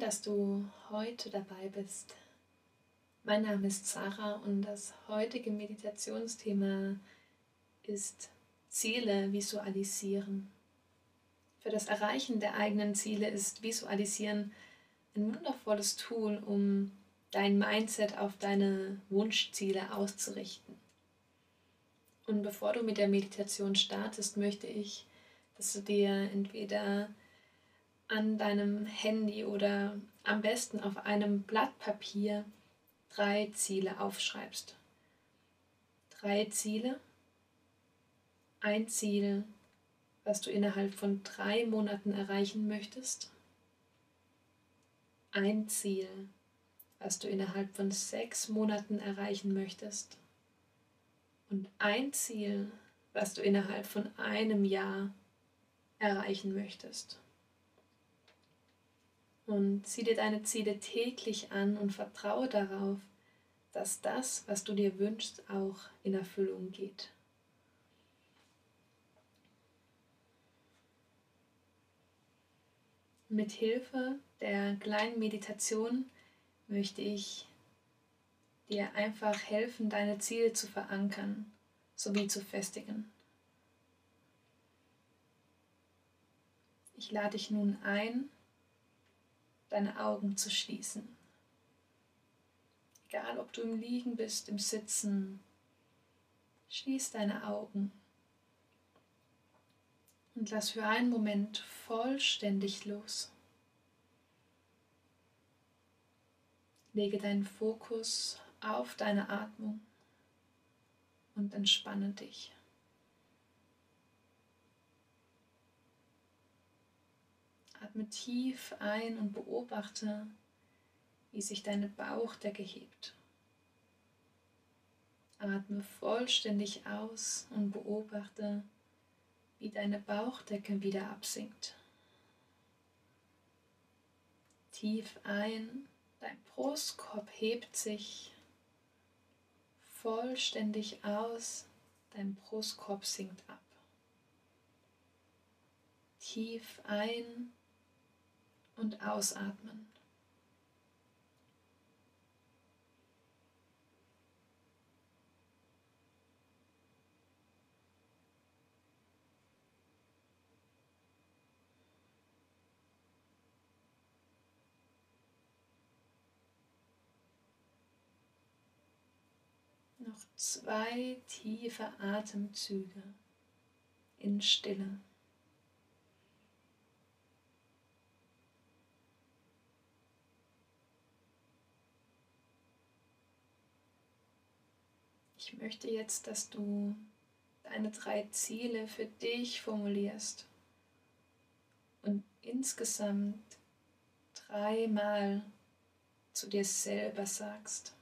Dass du heute dabei bist. Mein Name ist Sarah und das heutige Meditationsthema ist Ziele visualisieren. Für das Erreichen der eigenen Ziele ist Visualisieren ein wundervolles Tool, um dein Mindset auf deine Wunschziele auszurichten. Und bevor du mit der Meditation startest, möchte ich, dass du dir entweder an deinem Handy oder am besten auf einem Blatt Papier drei Ziele aufschreibst. Drei Ziele. Ein Ziel, was du innerhalb von drei Monaten erreichen möchtest. Ein Ziel, was du innerhalb von sechs Monaten erreichen möchtest. Und ein Ziel, was du innerhalb von einem Jahr erreichen möchtest und zieh dir deine Ziele täglich an und vertraue darauf, dass das, was du dir wünschst, auch in Erfüllung geht. Mit Hilfe der kleinen Meditation möchte ich dir einfach helfen, deine Ziele zu verankern sowie zu festigen. Ich lade dich nun ein, deine Augen zu schließen. Egal, ob du im Liegen bist, im Sitzen, schließ deine Augen und lass für einen Moment vollständig los. Lege deinen Fokus auf deine Atmung und entspanne dich. Atme tief ein und beobachte, wie sich deine Bauchdecke hebt. Atme vollständig aus und beobachte, wie deine Bauchdecke wieder absinkt. Tief ein, dein Brustkorb hebt sich vollständig aus, dein Brustkorb sinkt ab. Tief ein und ausatmen. Noch zwei tiefe Atemzüge in Stille. Ich möchte jetzt, dass du deine drei Ziele für dich formulierst und insgesamt dreimal zu dir selber sagst.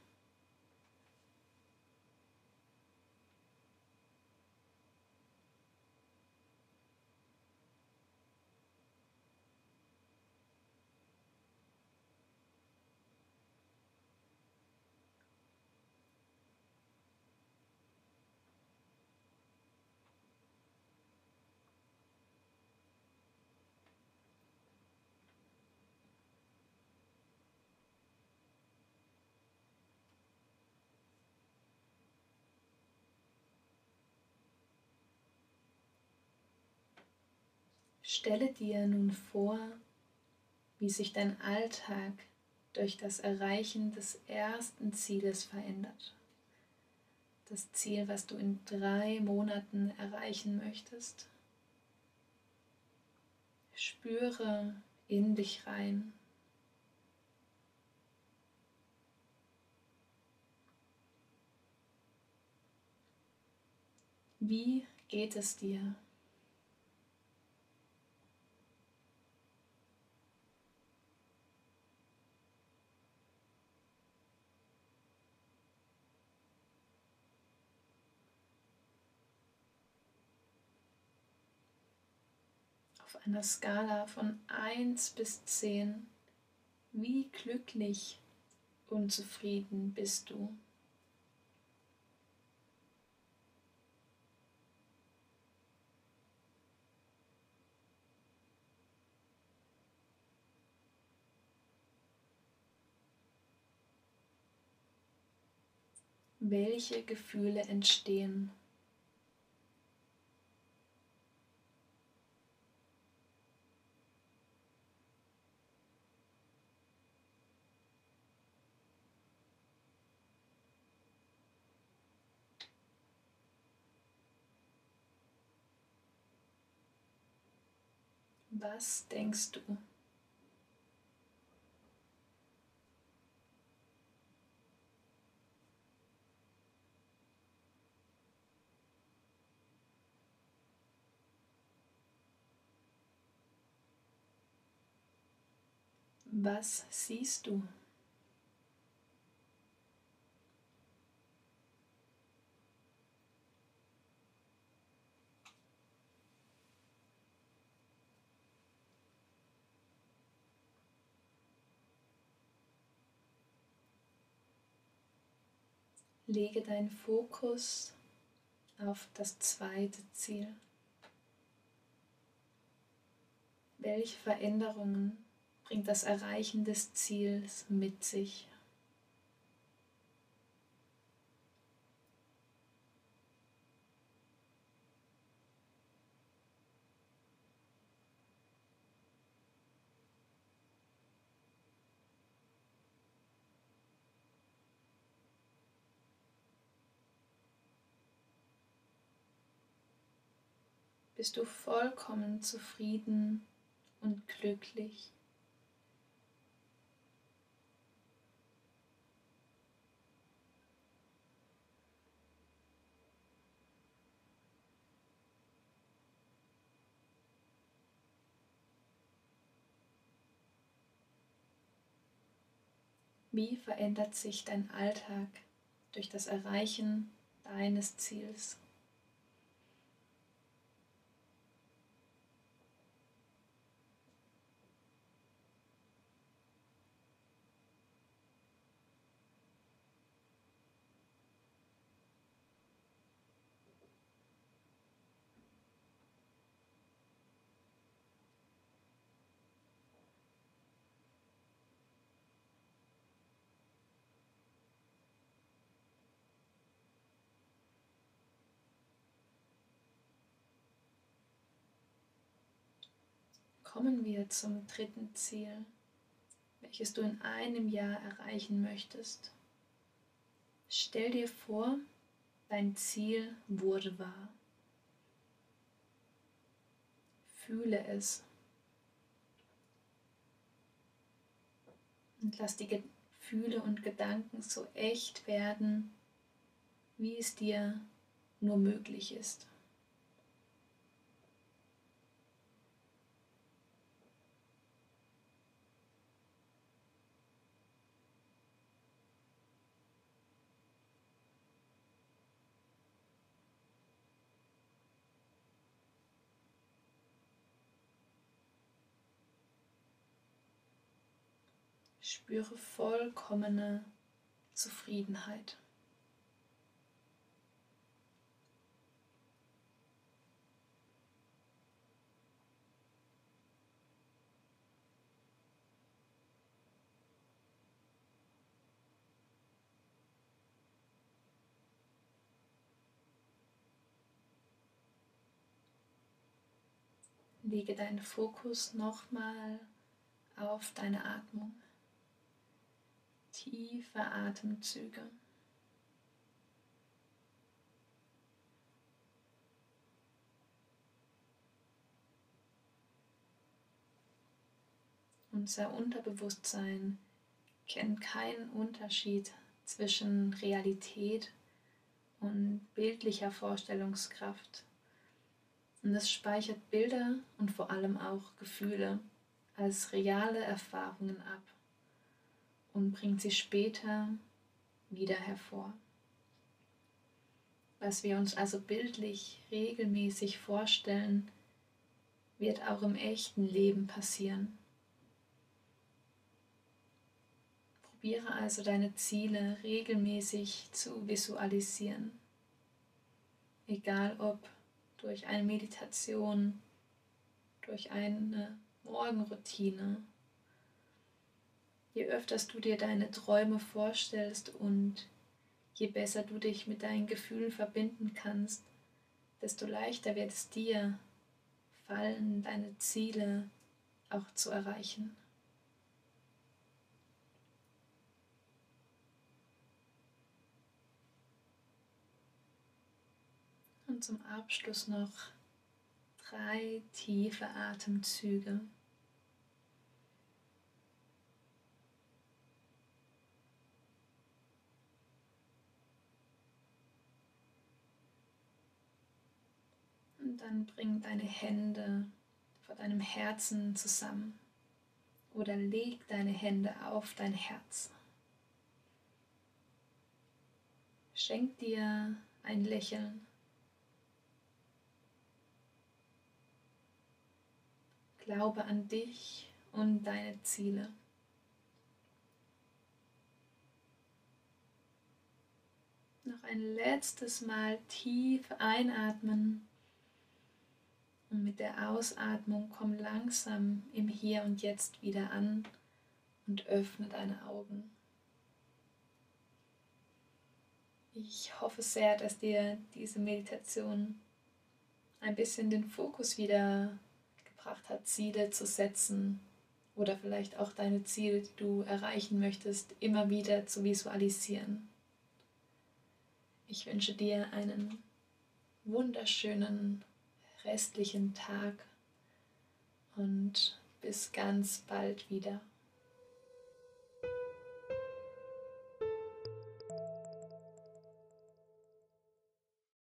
Stelle dir nun vor, wie sich dein Alltag durch das Erreichen des ersten Zieles verändert. Das Ziel, was du in drei Monaten erreichen möchtest. Spüre in dich rein. Wie geht es dir? auf einer Skala von 1 bis 10, wie glücklich und zufrieden bist du? Welche Gefühle entstehen? Was denkst du? Was siehst du? Lege deinen Fokus auf das zweite Ziel. Welche Veränderungen bringt das Erreichen des Ziels mit sich? Bist du vollkommen zufrieden und glücklich. Wie verändert sich dein Alltag durch das Erreichen deines Ziels? Kommen wir zum dritten Ziel, welches du in einem Jahr erreichen möchtest. Stell dir vor, dein Ziel wurde wahr. Fühle es. Und lass die Gefühle und Gedanken so echt werden, wie es dir nur möglich ist. Spüre vollkommene Zufriedenheit. Lege deinen Fokus nochmal auf deine Atmung tiefe Atemzüge. Unser Unterbewusstsein kennt keinen Unterschied zwischen Realität und bildlicher Vorstellungskraft. Und es speichert Bilder und vor allem auch Gefühle als reale Erfahrungen ab und bringt sie später wieder hervor. Was wir uns also bildlich regelmäßig vorstellen, wird auch im echten Leben passieren. Probiere also deine Ziele regelmäßig zu visualisieren, egal ob durch eine Meditation, durch eine Morgenroutine Je öfter du dir deine Träume vorstellst und je besser du dich mit deinen Gefühlen verbinden kannst, desto leichter wird es dir fallen, deine Ziele auch zu erreichen. Und zum Abschluss noch drei tiefe Atemzüge. Dann bring deine Hände vor deinem Herzen zusammen oder leg deine Hände auf dein Herz. Schenk dir ein Lächeln. Glaube an dich und deine Ziele. Noch ein letztes Mal tief einatmen und mit der Ausatmung komm langsam im Hier und Jetzt wieder an und öffne deine Augen. Ich hoffe sehr, dass dir diese Meditation ein bisschen den Fokus wieder gebracht hat, Ziele zu setzen oder vielleicht auch deine Ziele, die du erreichen möchtest, immer wieder zu visualisieren. Ich wünsche dir einen wunderschönen restlichen Tag und bis ganz bald wieder.